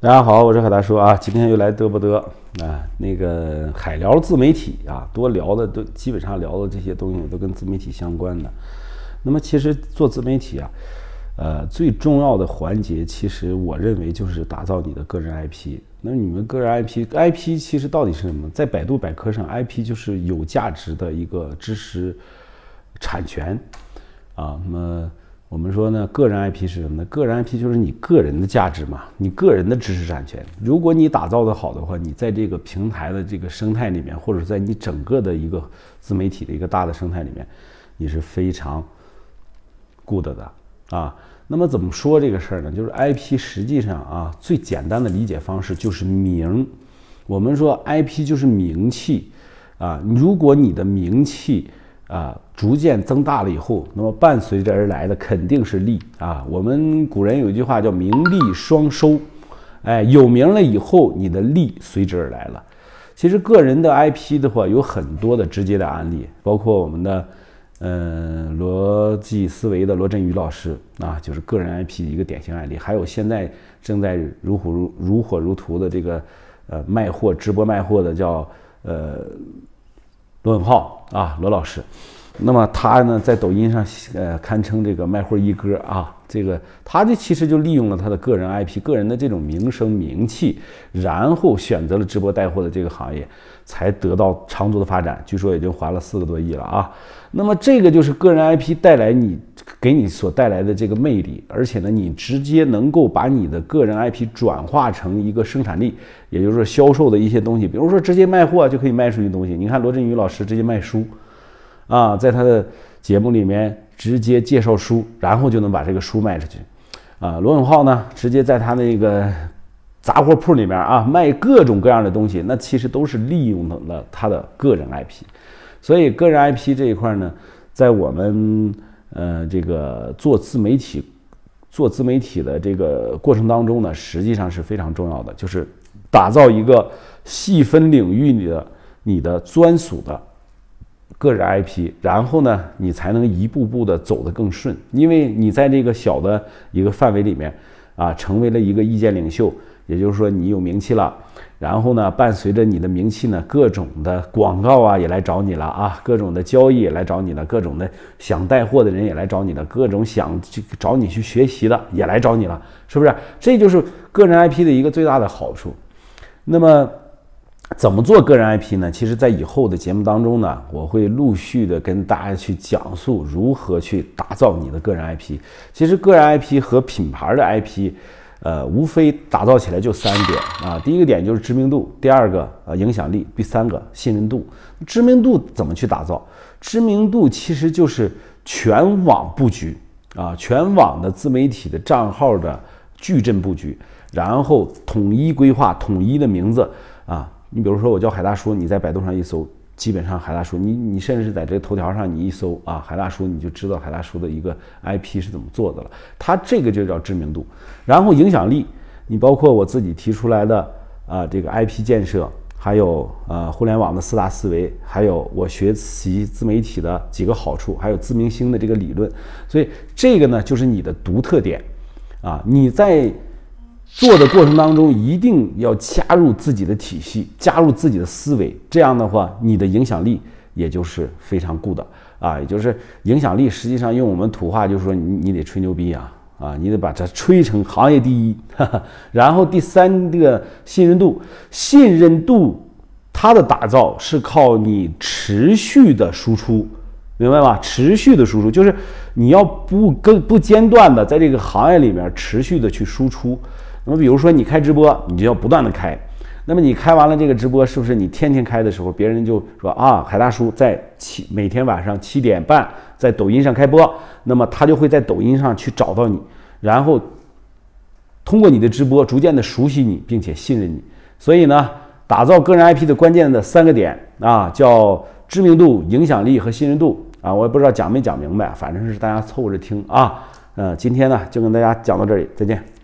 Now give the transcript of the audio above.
大家好，我是海大叔啊，今天又来嘚不嘚啊？那个海聊自媒体啊，多聊的都基本上聊的这些东西都跟自媒体相关的。那么其实做自媒体啊，呃，最重要的环节，其实我认为就是打造你的个人 IP。那你们个人 IP，IP 其实到底是什么？在百度百科上，IP 就是有价值的一个知识产权啊。那么我们说呢，个人 IP 是什么呢？个人 IP 就是你个人的价值嘛，你个人的知识产权。如果你打造的好的话，你在这个平台的这个生态里面，或者在你整个的一个自媒体的一个大的生态里面，你是非常 good 的啊。那么怎么说这个事儿呢？就是 IP 实际上啊，最简单的理解方式就是名。我们说 IP 就是名气啊，如果你的名气。啊，逐渐增大了以后，那么伴随着而来的肯定是利啊。我们古人有一句话叫“名利双收”，哎，有名了以后，你的利随之而来了。其实个人的 IP 的话，有很多的直接的案例，包括我们的，嗯，逻辑思维的罗振宇老师啊，就是个人 IP 的一个典型案例。还有现在正在如火如如火如荼的这个，呃，卖货直播卖货的叫呃。罗永浩啊，罗老师，那么他呢，在抖音上呃，堪称这个卖货一哥啊。这个他这其实就利用了他的个人 IP、个人的这种名声名气，然后选择了直播带货的这个行业，才得到长足的发展。据说已经还了四个多亿了啊。那么这个就是个人 IP 带来你给你所带来的这个魅力，而且呢，你直接能够把你的个人 IP 转化成一个生产力，也就是说销售的一些东西，比如说直接卖货就可以卖出去东西。你看罗振宇老师直接卖书，啊，在他的节目里面。直接介绍书，然后就能把这个书卖出去，啊，罗永浩呢，直接在他那个杂货铺里面啊卖各种各样的东西，那其实都是利用了他的个人 IP，所以个人 IP 这一块呢，在我们呃这个做自媒体做自媒体的这个过程当中呢，实际上是非常重要的，就是打造一个细分领域里的你的专属的。个人 IP，然后呢，你才能一步步的走得更顺，因为你在这个小的一个范围里面，啊，成为了一个意见领袖，也就是说你有名气了，然后呢，伴随着你的名气呢，各种的广告啊也来找你了啊，各种的交易也来找你了，各种的想带货的人也来找你了，各种想去找你去学习的也来找你了，是不是？这就是个人 IP 的一个最大的好处。那么。怎么做个人 IP 呢？其实，在以后的节目当中呢，我会陆续的跟大家去讲述如何去打造你的个人 IP。其实，个人 IP 和品牌的 IP，呃，无非打造起来就三点啊。第一个点就是知名度，第二个呃影响力，第三个信任度。知名度怎么去打造？知名度其实就是全网布局啊，全网的自媒体的账号的矩阵布局，然后统一规划，统一的名字啊。你比如说，我叫海大叔，你在百度上一搜，基本上海大叔，你你甚至是在这个头条上你一搜啊，海大叔，你就知道海大叔的一个 IP 是怎么做的了。它这个就叫知名度，然后影响力，你包括我自己提出来的啊，这个 IP 建设，还有呃互联网的四大思维，还有我学习自媒体的几个好处，还有自明星的这个理论，所以这个呢就是你的独特点啊，你在。做的过程当中，一定要加入自己的体系，加入自己的思维，这样的话，你的影响力也就是非常 good 啊，也就是影响力。实际上，用我们土话就是说，你你得吹牛逼啊，啊，你得把它吹成行业第一。然后第三个信任度，信任度它的打造是靠你持续的输出，明白吧？持续的输出就是你要不跟不间断的在这个行业里面持续的去输出。那么，比如说你开直播，你就要不断的开。那么你开完了这个直播，是不是你天天开的时候，别人就说啊，海大叔在七每天晚上七点半在抖音上开播，那么他就会在抖音上去找到你，然后通过你的直播逐渐的熟悉你，并且信任你。所以呢，打造个人 IP 的关键的三个点啊，叫知名度、影响力和信任度啊。我也不知道讲没讲明白，反正是大家凑合着听啊。嗯，今天呢就跟大家讲到这里，再见。